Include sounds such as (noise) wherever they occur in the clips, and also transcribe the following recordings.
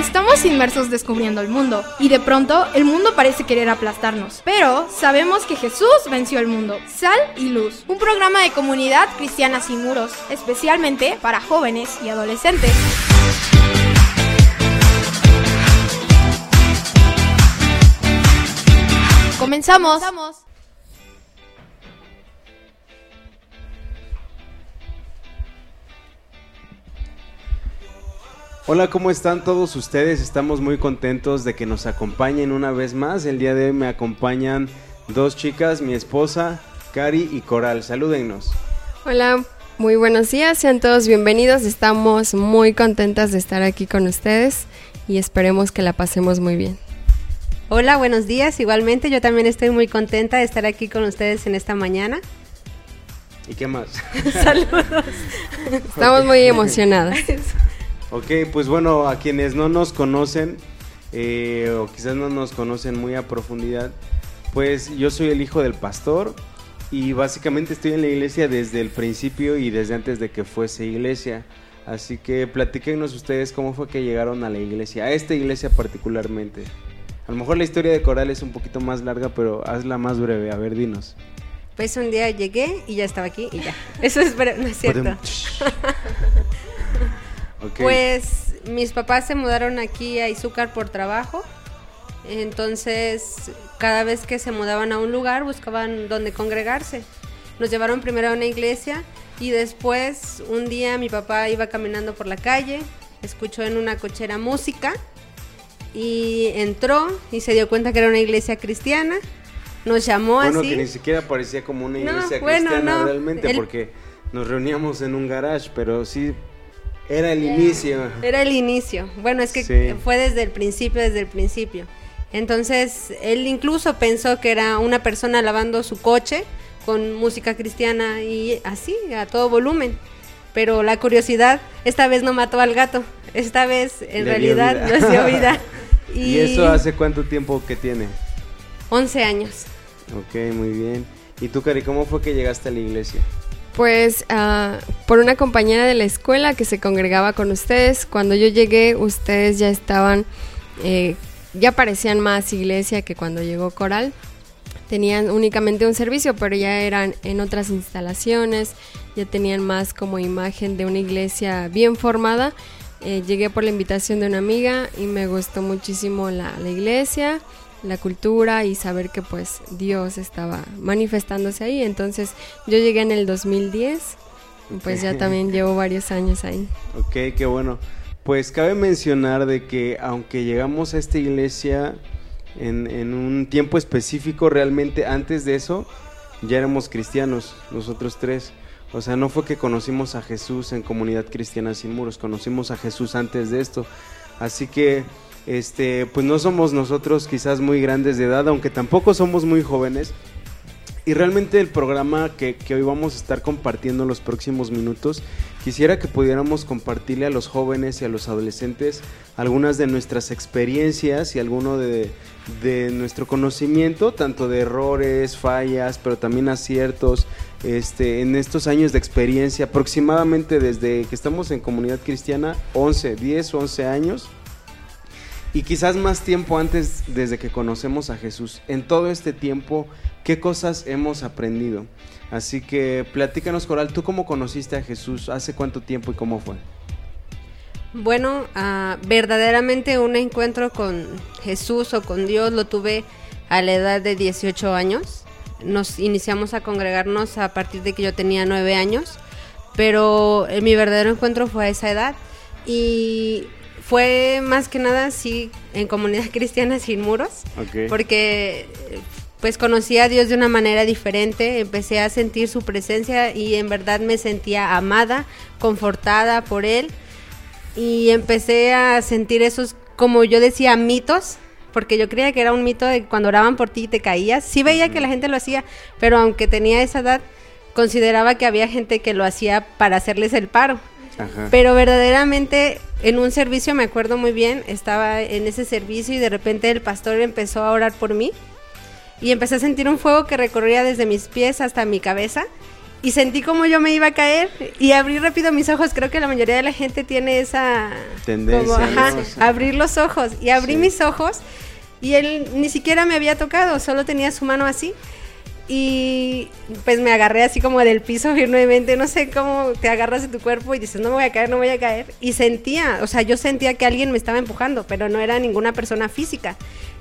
Estamos inmersos descubriendo el mundo y de pronto el mundo parece querer aplastarnos, pero sabemos que Jesús venció el mundo. Sal y Luz, un programa de comunidad cristiana sin muros, especialmente para jóvenes y adolescentes. Comenzamos. Hola, ¿cómo están todos ustedes? Estamos muy contentos de que nos acompañen una vez más. El día de hoy me acompañan dos chicas, mi esposa, Cari y Coral. Salúdennos. Hola, muy buenos días, sean todos bienvenidos. Estamos muy contentas de estar aquí con ustedes y esperemos que la pasemos muy bien. Hola, buenos días. Igualmente, yo también estoy muy contenta de estar aquí con ustedes en esta mañana. ¿Y qué más? (laughs) Saludos. Estamos muy (laughs) emocionadas. (laughs) Ok, pues bueno, a quienes no nos conocen, eh, o quizás no nos conocen muy a profundidad, pues yo soy el hijo del pastor y básicamente estoy en la iglesia desde el principio y desde antes de que fuese iglesia. Así que platíquenos ustedes cómo fue que llegaron a la iglesia, a esta iglesia particularmente. A lo mejor la historia de Coral es un poquito más larga, pero hazla más breve. A ver, dinos. Pues un día llegué y ya estaba aquí y ya. Eso es, no es cierto. Pues mis papás se mudaron aquí a Izúcar por trabajo. Entonces, cada vez que se mudaban a un lugar, buscaban dónde congregarse. Nos llevaron primero a una iglesia y después, un día, mi papá iba caminando por la calle, escuchó en una cochera música y entró y se dio cuenta que era una iglesia cristiana. Nos llamó así. Bueno, que ni siquiera parecía como una iglesia cristiana realmente, porque nos reuníamos en un garage, pero sí era el inicio. Era el inicio. Bueno, es que fue desde el principio, desde el principio. Entonces, él incluso pensó que era una persona lavando su coche con música cristiana y así, a todo volumen. Pero la curiosidad esta vez no mató al gato, esta vez en realidad (laughs) dio vida. y, (laughs) ¿Y eso hace cuánto tiempo que tiene? 11 años. Ok, muy bien. ¿Y tú, Cari, cómo fue que llegaste a la iglesia? Pues uh, por una compañera de la escuela que se congregaba con ustedes. Cuando yo llegué, ustedes ya estaban, eh, ya parecían más iglesia que cuando llegó Coral. Tenían únicamente un servicio, pero ya eran en otras instalaciones, ya tenían más como imagen de una iglesia bien formada. Eh, llegué por la invitación de una amiga y me gustó muchísimo la, la iglesia la cultura y saber que pues Dios estaba manifestándose ahí. Entonces yo llegué en el 2010, pues ya también llevo varios años ahí. Ok, qué bueno. Pues cabe mencionar de que aunque llegamos a esta iglesia en, en un tiempo específico, realmente antes de eso ya éramos cristianos, nosotros tres. O sea, no fue que conocimos a Jesús en comunidad cristiana sin muros, conocimos a Jesús antes de esto. Así que este, pues no somos nosotros quizás muy grandes de edad, aunque tampoco somos muy jóvenes. Y realmente el programa que, hoy vamos a estar compartiendo en los próximos minutos, quisiera que pudiéramos compartirle a los jóvenes y a los adolescentes algunas de nuestras experiencias y alguno de, nuestro conocimiento, tanto de errores, fallas, pero también aciertos, este, en estos años de experiencia, aproximadamente desde que estamos en comunidad cristiana, 11, 10, 11 años y quizás más tiempo antes desde que conocemos a Jesús. En todo este tiempo, ¿qué cosas hemos aprendido? Así que platícanos, Coral, ¿tú cómo conociste a Jesús? ¿Hace cuánto tiempo y cómo fue? Bueno, uh, verdaderamente un encuentro con Jesús o con Dios lo tuve a la edad de 18 años. Nos iniciamos a congregarnos a partir de que yo tenía 9 años, pero eh, mi verdadero encuentro fue a esa edad. Y fue más que nada, sí, en comunidad (laughs) cristiana sin muros, porque pues conocí a Dios de una manera diferente, empecé a sentir su presencia y en verdad me sentía amada, confortada por Él y empecé a sentir esos, como yo decía, mitos, porque yo creía que era un mito de cuando oraban por ti y te caías. Sí veía que la gente lo hacía, pero aunque tenía esa edad, consideraba que había gente que lo hacía para hacerles el paro. Pero verdaderamente en un servicio, me acuerdo muy bien, estaba en ese servicio y de repente el pastor empezó a orar por mí y empecé a sentir un fuego que recorría desde mis pies hasta mi cabeza y sentí como yo me iba a caer y abrí rápido mis ojos. Creo que la mayoría de la gente tiene esa tendencia. ajá, abrir los ojos. Y abrí mis ojos y él ni siquiera me había tocado, solo tenía su mano así. Y pues me agarré así como del piso firmemente, no sé cómo te agarras de tu cuerpo y dices, no me voy a caer, no voy a caer. Y sentía, o sea, yo sentía que alguien me estaba empujando, pero no era ninguna persona física.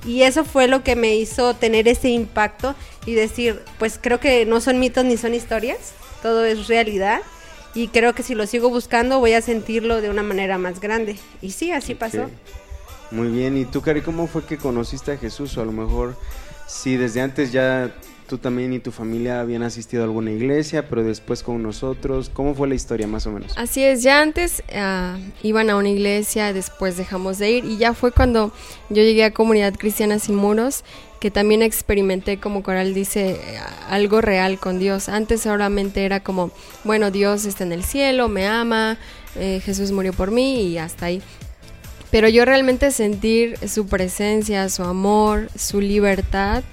Y eso fue lo que me hizo tener ese impacto y decir, pues creo que no son mitos ni son historias, todo es realidad. Y creo que si lo sigo buscando voy a sentirlo de una manera más grande. Y sí, así pasó. Muy bien, ¿y tú, Cari, cómo fue que conociste a Jesús? O a lo mejor, si desde antes ya tú también y tu familia habían asistido a alguna iglesia, pero después con nosotros. ¿Cómo fue la historia más o menos? Así es, ya antes uh, iban a una iglesia, después dejamos de ir y ya fue cuando yo llegué a Comunidad Cristiana Sin Muros que también experimenté, como Coral dice, algo real con Dios. Antes solamente era como, bueno, Dios está en el cielo, me ama, eh, Jesús murió por mí y hasta ahí. Pero yo realmente sentir su presencia, su amor, su libertad,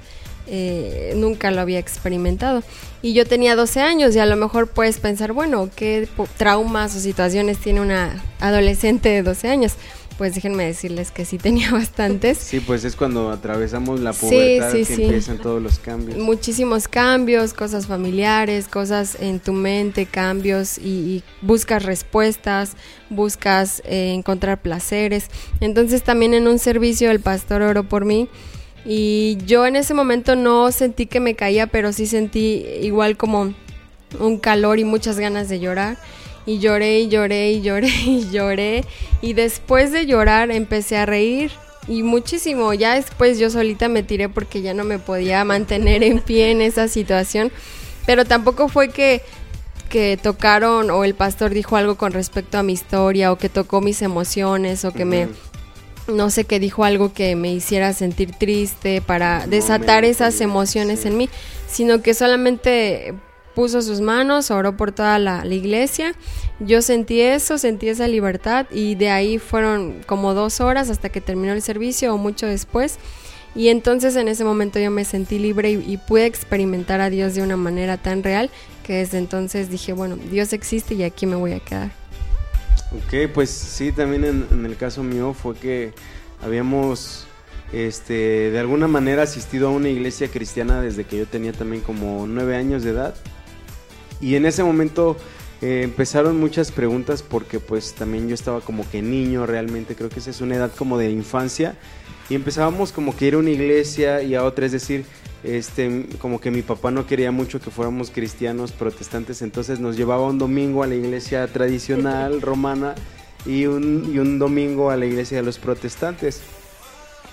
eh, nunca lo había experimentado. Y yo tenía 12 años y a lo mejor puedes pensar, bueno, ¿qué traumas o situaciones tiene una adolescente de 12 años? Pues déjenme decirles que sí tenía (laughs) bastantes. Sí, pues es cuando atravesamos la pubertad que empiezan todos los cambios. Muchísimos cambios, cosas familiares, cosas en tu mente, cambios y, buscas respuestas, buscas eh, encontrar placeres. Entonces también en un servicio el pastor oró por mí y yo en ese momento no sentí que me caía, pero sí sentí igual como un calor y muchas ganas de llorar. Y lloré y lloré y lloré (laughs) y lloré. Y después de llorar empecé a reír. Y muchísimo. Ya después yo solita me tiré porque ya no me podía mantener en pie en esa situación. Pero tampoco fue que que tocaron o el pastor dijo algo con respecto a mi historia o que tocó mis emociones o que me no sé, qué dijo algo que me hiciera sentir triste para desatar esas emociones en mí, sino que solamente puso sus manos, oró por toda la, iglesia. Yo sentí eso, sentí esa libertad y de ahí fueron como dos horas hasta que terminó el servicio o mucho después. Y entonces en ese momento yo me sentí libre y, pude experimentar a Dios de una manera tan real que desde entonces dije, bueno, Dios existe y aquí me voy a quedar. Ok, pues sí, también en, el caso mío fue que habíamos este, de alguna manera asistido a una iglesia cristiana desde que yo tenía también como nueve años de edad. Y en ese momento eh, empezaron muchas preguntas porque pues también yo estaba como que niño realmente, creo que esa es una edad como de infancia. Y empezábamos como que ir a una iglesia y a otra, es decir, este, como que mi papá no quería mucho que fuéramos cristianos protestantes, entonces nos llevaba un domingo a la iglesia tradicional (laughs) romana y un, y un domingo a la iglesia de los protestantes.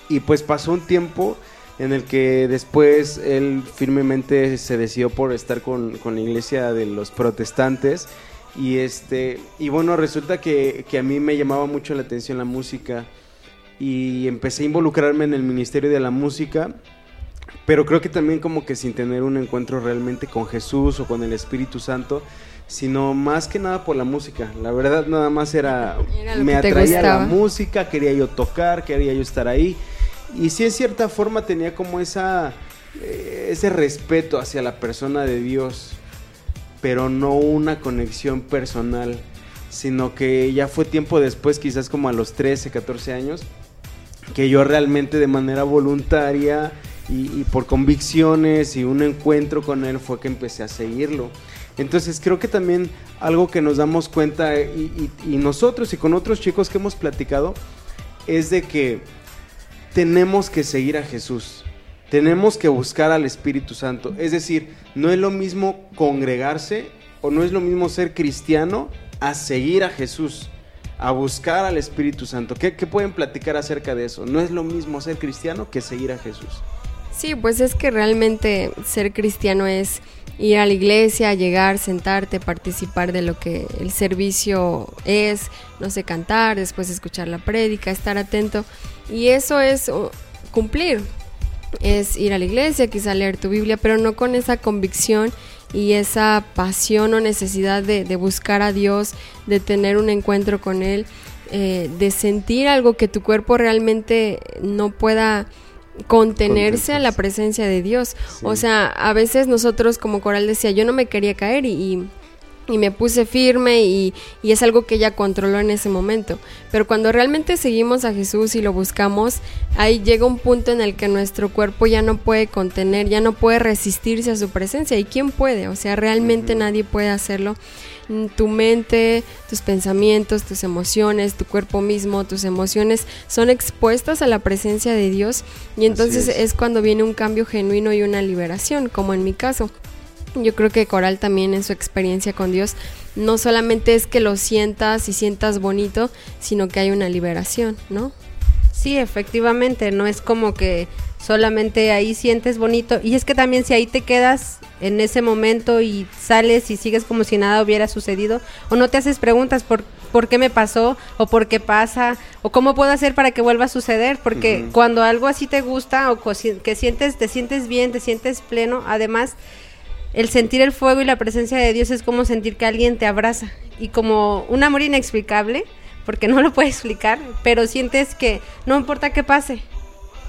Y pues pasó un tiempo en el que después él firmemente se decidió por estar con, con, la iglesia de los protestantes y este y bueno resulta que, que, a mí me llamaba mucho la atención la música y empecé a involucrarme en el ministerio de la música pero creo que también como que sin tener un encuentro realmente con Jesús o con el Espíritu Santo, sino más que nada por la música. La verdad nada más era, me atraía la música, quería yo tocar, quería yo estar ahí. Y sí en cierta forma tenía como esa eh, ese respeto hacia la persona de Dios, pero no una conexión personal, sino que ya fue tiempo después, quizás como a los 13, 14 años, que yo realmente de manera voluntaria y, por convicciones y un encuentro con él fue que empecé a seguirlo. Entonces creo que también algo que nos damos cuenta y, nosotros y con otros chicos que hemos platicado es de que tenemos que seguir a Jesús, tenemos que buscar al Espíritu Santo. Es decir, no es lo mismo congregarse o no es lo mismo ser cristiano a seguir a Jesús, a buscar al Espíritu Santo. ¿Qué, qué pueden platicar acerca de eso? No es lo mismo ser cristiano que seguir a Jesús. Sí, pues es que realmente ser cristiano es ir a la iglesia, llegar, sentarte, participar de lo que el servicio es, no sé, cantar, después escuchar la prédica, estar atento. Y eso es uh, cumplir, es ir a la iglesia, quizá leer tu Biblia, pero no con esa convicción y esa pasión o necesidad de, buscar a Dios, de tener un encuentro con Él, eh, de sentir algo que tu cuerpo realmente no pueda contenerse a la presencia de Dios. O sea, a veces nosotros como coral decía, yo no me quería caer y, y me puse firme y, y, es algo que ella controló en ese momento. Pero cuando realmente seguimos a Jesús y lo buscamos, ahí llega un punto en el que nuestro cuerpo ya no puede contener, ya no puede resistirse a su presencia. ¿Y quién puede? O sea, realmente nadie puede hacerlo. Tu mente, tus pensamientos, tus emociones, tu cuerpo mismo, tus emociones son expuestas a la presencia de Dios y entonces es. es cuando viene un cambio genuino y una liberación, como en mi caso. Yo creo que Coral también en su experiencia con Dios no solamente es que lo sientas y sientas bonito, sino que hay una liberación, ¿no? Sí, efectivamente, no es como que solamente ahí sientes bonito. Y es que también si ahí te quedas en ese momento y sales y sigues como si nada hubiera sucedido, o no te haces preguntas por, por qué me pasó, o por qué pasa, o cómo puedo hacer para que vuelva a suceder, porque cuando algo así te gusta o que sientes, te sientes bien, te sientes pleno, además el sentir el fuego y la presencia de Dios es como sentir que alguien te abraza y como un amor inexplicable, porque no lo puedes explicar, pero sientes que no importa qué pase,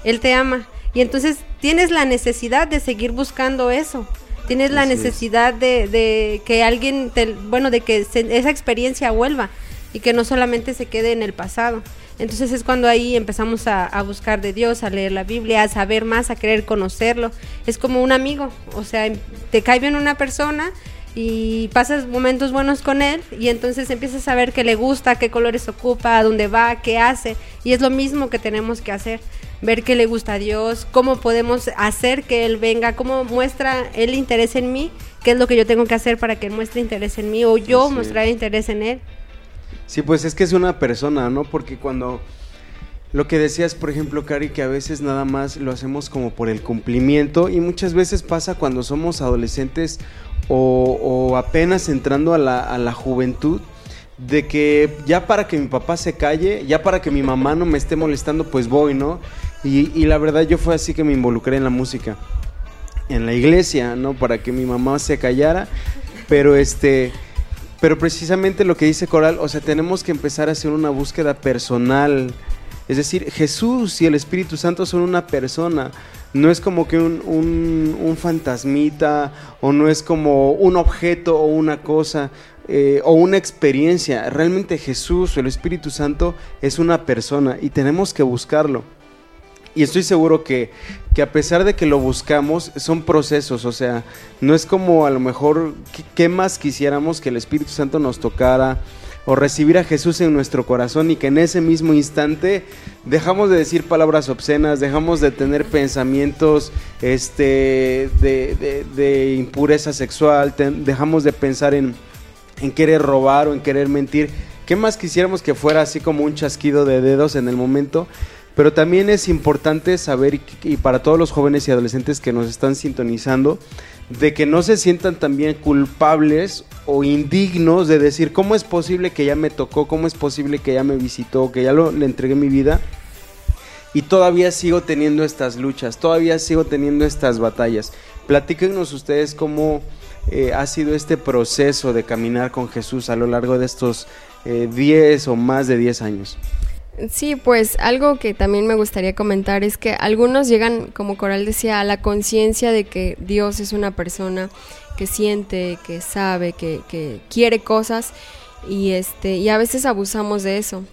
Él te ama y entonces tienes la necesidad de seguir buscando eso. Tienes la necesidad de, de, que alguien, te, bueno, de que esa experiencia vuelva y que no solamente se quede en el pasado. Entonces es cuando ahí empezamos a, a, buscar de Dios, a leer la Biblia, a saber más, a querer conocerlo. Es como un amigo, o sea, te cae bien una persona y pasas momentos buenos con él y entonces empiezas a saber qué le gusta, qué colores ocupa, a dónde va, qué hace. Y es lo mismo que tenemos que hacer ver qué le gusta a Dios, cómo podemos hacer que Él venga, cómo muestra el interés en mí, qué es lo que yo tengo que hacer para que Él muestre interés en mí o yo mostrar interés en Él. Sí, pues es que es una persona, ¿no? Porque cuando lo que decías, por ejemplo, Cari, que a veces nada más lo hacemos como por el cumplimiento y muchas veces pasa cuando somos adolescentes o, o apenas entrando a la, a la juventud, de que ya para que mi papá se calle, ya para que mi mamá no me esté molestando, pues voy, ¿no? Y, la verdad yo fue así que me involucré en la música, en la iglesia, ¿no? Para que mi mamá se callara, pero este, pero precisamente lo que dice Coral, o sea, tenemos que empezar a hacer una búsqueda personal, es decir, Jesús y el Espíritu Santo son una persona, no es como que un, un, fantasmita o no es como un objeto o una cosa. Eh, o una experiencia. Realmente Jesús o el Espíritu Santo es una persona y tenemos que buscarlo. Y estoy seguro que, que, a pesar de que lo buscamos, son procesos, o sea, no es como a lo mejor, ¿qué, más quisiéramos que el Espíritu Santo nos tocara o recibir a Jesús en nuestro corazón y que en ese mismo instante dejamos de decir palabras obscenas, dejamos de tener pensamientos este, de, de, impureza sexual, dejamos de pensar en, en querer robar o en querer mentir. ¿Qué más quisiéramos que fuera así como un chasquido de dedos en el momento? Pero también es importante saber, y, para todos los jóvenes y adolescentes que nos están sintonizando, de que no se sientan también culpables o indignos de decir, ¿cómo es posible que ya me tocó? ¿Cómo es posible que ya me visitó? Que ya lo, le entregué mi vida. Y todavía sigo teniendo estas luchas, todavía sigo teniendo estas batallas. Platíquenos ustedes cómo eh, ha sido este proceso de caminar con Jesús a lo largo de estos 10 eh, o más de 10 años. Sí, pues algo que también me gustaría comentar es que algunos llegan, como Coral decía, a la conciencia de que Dios es una persona que siente, que sabe, que, que quiere cosas y este y a veces abusamos de eso.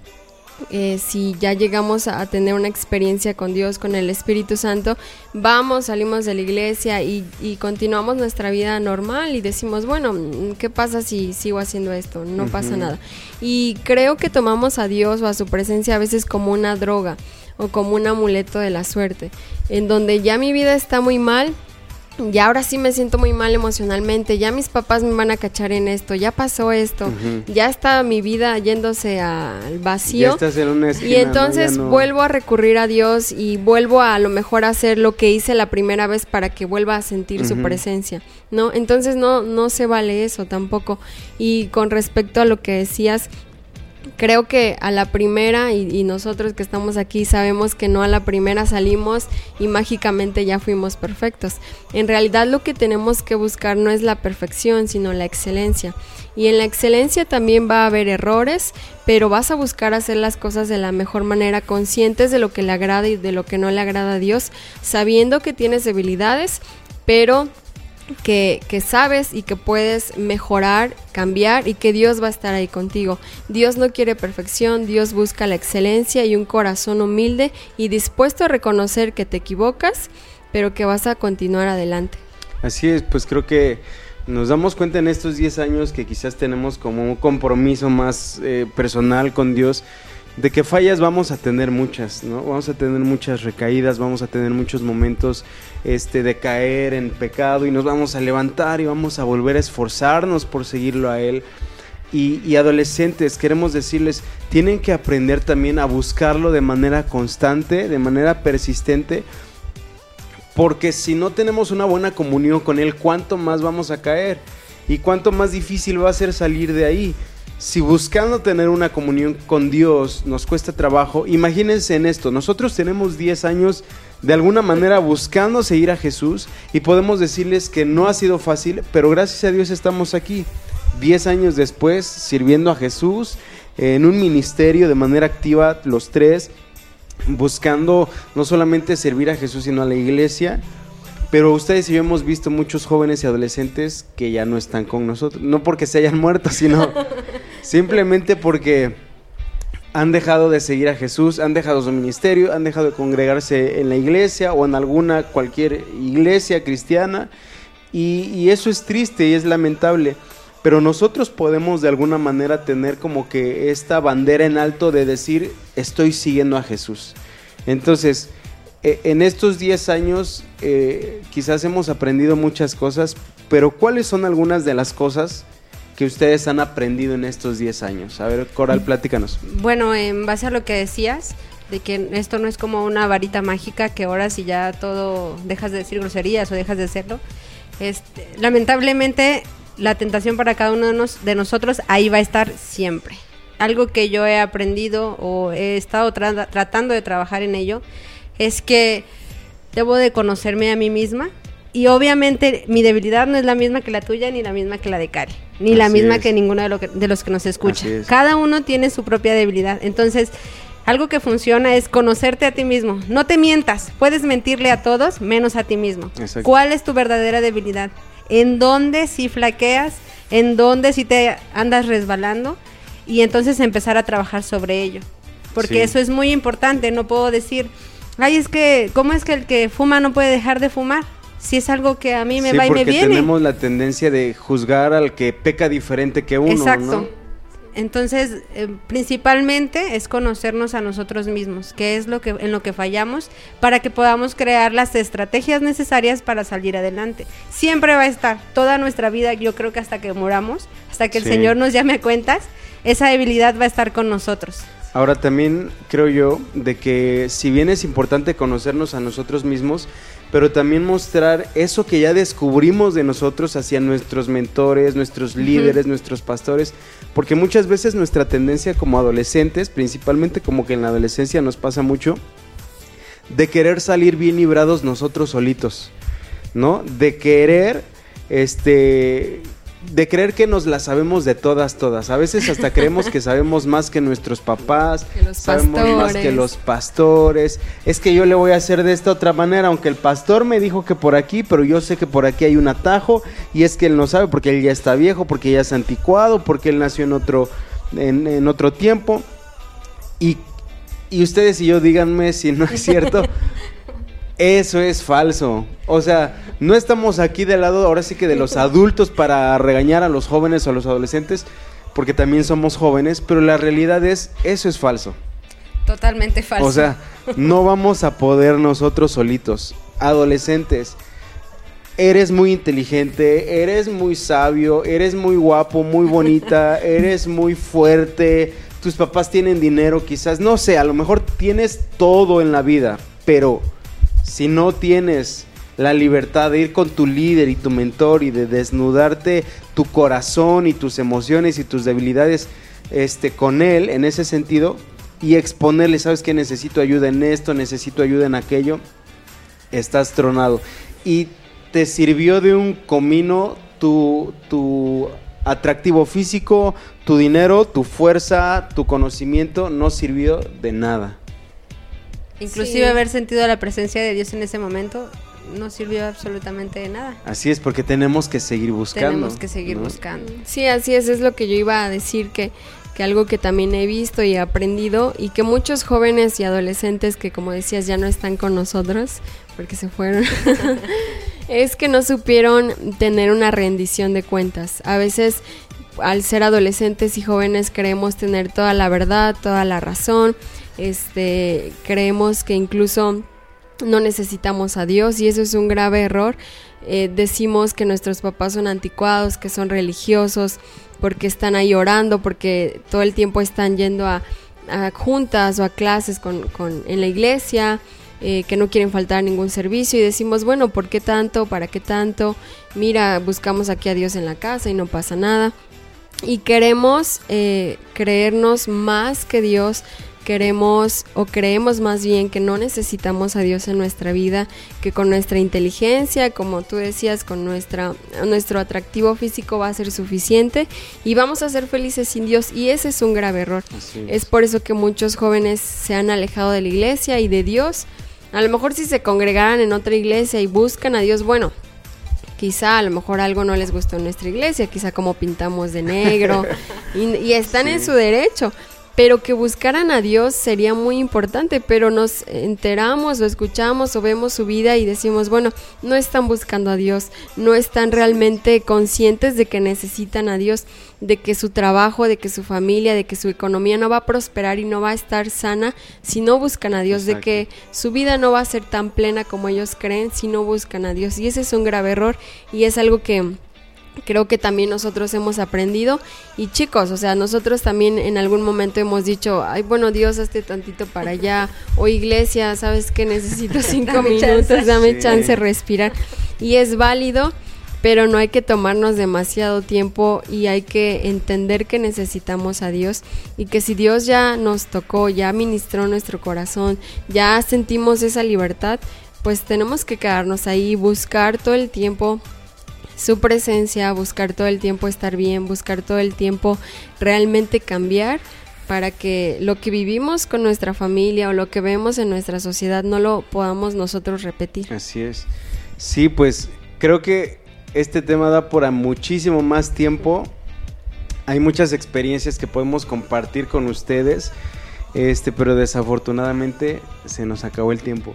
Eh, si ya llegamos a tener una experiencia con Dios, con el Espíritu Santo, vamos, salimos de la iglesia y, y, continuamos nuestra vida normal y decimos, bueno, ¿qué pasa si sigo haciendo esto? No pasa nada. Y creo que tomamos a Dios o a su presencia a veces como una droga o como un amuleto de la suerte, en donde ya mi vida está muy mal, y ahora sí me siento muy mal emocionalmente, ya mis papás me van a cachar en esto, ya pasó esto, ya está mi vida yéndose al vacío. y entonces vuelvo a recurrir a Dios y vuelvo a, a lo mejor a hacer lo que hice la primera vez para que vuelva a sentir su presencia, ¿no? Entonces no, no se vale eso tampoco. Y con respecto a lo que decías, creo que a la primera, y, nosotros que estamos aquí sabemos que no a la primera salimos y mágicamente ya fuimos perfectos. En realidad lo que tenemos que buscar no es la perfección, sino la excelencia. Y en la excelencia también va a haber errores, pero vas a buscar hacer las cosas de la mejor manera, conscientes de lo que le agrada y de lo que no le agrada a Dios, sabiendo que tienes debilidades, pero que, sabes y que puedes mejorar, cambiar y que Dios va a estar ahí contigo. Dios no quiere perfección, Dios busca la excelencia y un corazón humilde y dispuesto a reconocer que te equivocas, pero que vas a continuar adelante. Así es, pues creo que nos damos cuenta en estos 10 años que quizás tenemos como un compromiso más eh, personal con Dios de que fallas vamos a tener muchas, ¿no? Vamos a tener muchas recaídas, vamos a tener muchos momentos este, de caer en pecado y nos vamos a levantar y vamos a volver a esforzarnos por seguirlo a Él. Y, y, adolescentes, queremos decirles, tienen que aprender también a buscarlo de manera constante, de manera persistente, porque si no tenemos una buena comunión con Él, ¿cuánto más vamos a caer? ¿Y cuánto más difícil va a ser salir de ahí? Si buscando tener una comunión con Dios nos cuesta trabajo, imagínense en esto, nosotros tenemos 10 años de alguna manera buscando seguir a Jesús y podemos decirles que no ha sido fácil, pero gracias a Dios estamos aquí, 10 años después, sirviendo a Jesús en un ministerio de manera activa los tres, buscando no solamente servir a Jesús, sino a la iglesia. Pero ustedes y yo hemos visto muchos jóvenes y adolescentes que ya no están con nosotros. No porque se hayan (laughs) muerto, sino simplemente porque han dejado de seguir a Jesús, han dejado su ministerio, han dejado de congregarse en la iglesia o en alguna cualquier iglesia cristiana. Y, eso es triste y es lamentable. Pero nosotros podemos de alguna manera tener como que esta bandera en alto de decir, estoy siguiendo a Jesús. Entonces, eh, en estos 10 años eh, quizás hemos aprendido muchas cosas, pero ¿cuáles son algunas de las cosas que ustedes han aprendido en estos 10 años? A ver, Coral, platícanos. Bueno, en base a lo que decías, de que esto no es como una varita mágica que ahora si ya todo dejas de decir groserías o dejas de hacerlo, este, lamentablemente la tentación para cada uno de, nosotros ahí va a estar siempre. Algo que yo he aprendido o he estado tratando de trabajar en ello es que debo de conocerme a mí misma y obviamente mi debilidad no es la misma que la tuya ni la misma que la de Cari, ni la misma que ninguno de, los que nos escucha. Cada uno tiene su propia debilidad. Entonces, algo que funciona es conocerte a ti mismo. No te mientas, puedes mentirle a todos menos a ti mismo. ¿Cuál es tu verdadera debilidad? ¿En dónde si flaqueas? ¿En dónde si te andas resbalando? Y entonces empezar a trabajar sobre ello. Porque eso es muy importante, no puedo decir, Ay, es que, ¿cómo es que el que fuma no puede dejar de fumar? Si es algo que a mí me va y me viene. tenemos la tendencia de juzgar al que peca diferente que uno, Exacto. Entonces, eh, principalmente es conocernos a nosotros mismos, qué es lo que en lo que fallamos para que podamos crear las estrategias necesarias para salir adelante. Siempre va a estar toda nuestra vida, yo creo que hasta que moramos, hasta que el Señor nos llame a cuentas, esa debilidad va a estar con nosotros. Ahora también creo yo de que si bien es importante conocernos a nosotros mismos, pero también mostrar eso que ya descubrimos de nosotros hacia nuestros mentores, nuestros líderes, nuestros pastores, porque muchas veces nuestra tendencia como adolescentes, principalmente como que en la adolescencia nos pasa mucho, de querer salir bien librados nosotros solitos, ¿no? De querer este de creer que nos la sabemos de todas, todas. A veces hasta creemos que sabemos más que nuestros papás, sabemos más que los pastores. Es que yo le voy a hacer de esta otra manera, aunque el pastor me dijo que por aquí, pero yo sé que por aquí hay un atajo y es que él no sabe porque él ya está viejo, porque ya es anticuado, porque él nació en otro, en, otro tiempo. Y, y ustedes y yo díganme si no es cierto. (laughs) Eso es falso. O sea, no estamos aquí del lado ahora sí que de los adultos para regañar a los jóvenes o a los adolescentes, porque también somos jóvenes, pero la realidad es, eso es falso. Totalmente falso. O sea, no vamos a poder nosotros solitos. Adolescentes, eres muy inteligente, eres muy sabio, eres muy guapo, muy bonita, (laughs) eres muy fuerte, tus papás tienen dinero, quizás, no sé, a lo mejor tienes todo en la vida, pero si no tienes la libertad de ir con tu líder y tu mentor y de desnudarte tu corazón y tus emociones y tus debilidades este, con él en ese sentido y exponerle, sabes que necesito ayuda en esto, necesito ayuda en aquello, estás tronado. Y te sirvió de un comino tu, tu atractivo físico, tu dinero, tu fuerza, tu conocimiento, no sirvió de nada. Inclusive haber sentido la presencia de Dios en ese momento no sirvió absolutamente de nada. Así es, porque tenemos que seguir buscando. Tenemos que seguir buscando. Sí, así es, es lo que yo iba a decir, que, que algo que también he visto y he aprendido y que muchos jóvenes y adolescentes que como decías ya no están con nosotros porque se fueron, (laughs) es que no supieron tener una rendición de cuentas. A veces al ser adolescentes y jóvenes creemos tener toda la verdad, toda la razón, este, creemos que incluso no necesitamos a Dios y eso es un grave error. Eh, decimos que nuestros papás son anticuados, que son religiosos, porque están ahí orando, porque todo el tiempo están yendo a, juntas o a clases con, en la iglesia, eh, que no quieren faltar a ningún servicio y decimos, bueno, ¿por qué tanto? ¿Para qué tanto? Mira, buscamos aquí a Dios en la casa y no pasa nada. Y queremos eh, creernos más que Dios, queremos o creemos más bien que no necesitamos a Dios en nuestra vida, que con nuestra inteligencia, como tú decías, con nuestra, nuestro atractivo físico va a ser suficiente y vamos a ser felices sin Dios y ese es un grave error. Es. por eso que muchos jóvenes se han alejado de la iglesia y de Dios. A lo mejor si se congregaran en otra iglesia y buscan a Dios, bueno, quizá a lo mejor algo no les gustó en nuestra iglesia, quizá como pintamos de negro (laughs) y, están en su derecho, pero que buscaran a Dios sería muy importante, pero nos enteramos o escuchamos o vemos su vida y decimos, bueno, no están buscando a Dios, no están realmente conscientes de que necesitan a Dios, de que su trabajo, de que su familia, de que su economía no va a prosperar y no va a estar sana si no buscan a Dios, de que su vida no va a ser tan plena como ellos creen si no buscan a Dios. Y ese es un grave error y es algo que creo que también nosotros hemos aprendido. Y chicos, o sea, nosotros también en algún momento hemos dicho, ay, bueno, Dios, hazte tantito para allá, o iglesia, sabes que necesito (laughs) cinco minutos, dame chance respirar, y es válido, pero no hay que tomarnos demasiado tiempo y hay que entender que necesitamos a Dios. Y que si Dios ya nos tocó, ya ministró nuestro corazón, ya sentimos esa libertad, pues tenemos que quedarnos ahí, buscar todo el tiempo su presencia, buscar todo el tiempo estar bien, buscar todo el tiempo realmente cambiar para que lo que vivimos con nuestra familia o lo que vemos en nuestra sociedad no lo podamos nosotros repetir. Así es. Sí, pues creo que este tema da por muchísimo más tiempo. Hay muchas experiencias que podemos compartir con ustedes, este, pero desafortunadamente se nos acabó el tiempo.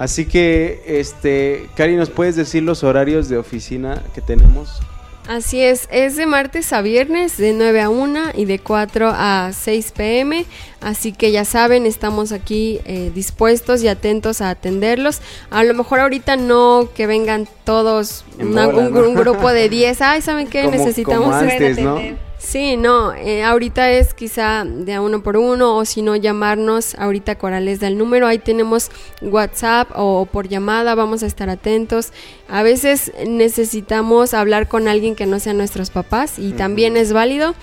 Así que, este, Cari, ¿nos puedes decir los horarios de oficina que tenemos? Así es, es de martes a viernes de 9 a 1 y de 4 a 6 pm, así que ya saben, estamos aquí eh, dispuestos y atentos a atenderlos. A lo mejor ahorita no que vengan todos, un, grupo de (laughs) 10, ay, ¿saben qué? Necesitamos... Como antes, ¿no? Sí, no, eh, ahorita es quizá de a uno por uno o si no llamarnos, ahorita Corales da el número, ahí tenemos WhatsApp o por llamada, vamos a estar atentos. A veces necesitamos hablar con alguien que no sea nuestros papás y también es válido.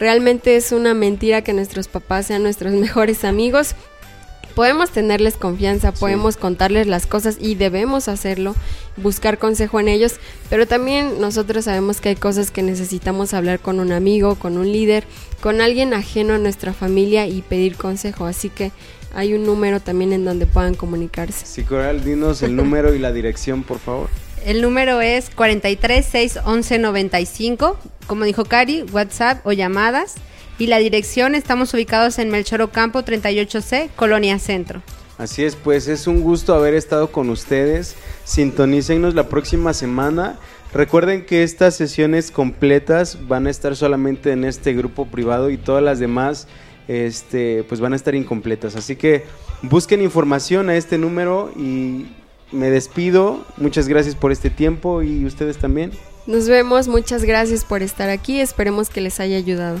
Realmente es una mentira que nuestros papás sean nuestros (laughs) mejores amigos, podemos tenerles confianza, podemos contarles las cosas y debemos hacerlo, buscar consejo en ellos, pero también nosotros sabemos que hay cosas que necesitamos hablar con un amigo, con un líder, con alguien ajeno a nuestra familia y pedir consejo, así que hay un número también en donde puedan comunicarse. Sí, Coral, dinos el número y la dirección, por favor. El número es 43 611 95, como dijo Cari, WhatsApp o llamadas y la dirección estamos ubicados en Melchor Ocampo 38C, Colonia Centro. Así es, pues es un gusto haber estado con ustedes. Sintonícenos la próxima semana. Recuerden que estas sesiones completas van a estar solamente en este grupo privado y todas las demás este, pues van a estar incompletas. Así que busquen información a este número y me despido. Muchas gracias por este tiempo y ustedes también. Nos vemos, muchas gracias por estar aquí. Esperemos que les haya ayudado.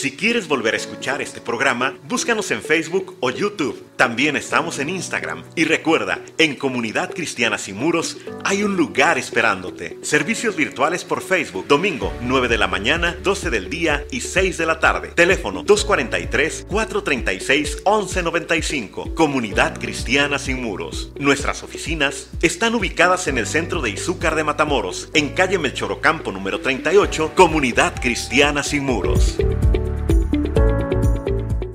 Si quieres volver a escuchar este programa, búscanos en Facebook o YouTube. También estamos en Instagram. Y recuerda, en Comunidad Cristiana Sin Muros hay un lugar esperándote. Servicios virtuales por Facebook, domingo 9 de la mañana, 12 del día y 6 de la tarde. Teléfono 243-436-1195. Comunidad Cristiana Sin Muros. Nuestras oficinas están ubicadas en el centro de Izúcar de Matamoros, en calle Melchorocampo número 38, Comunidad Cristiana Sin Muros.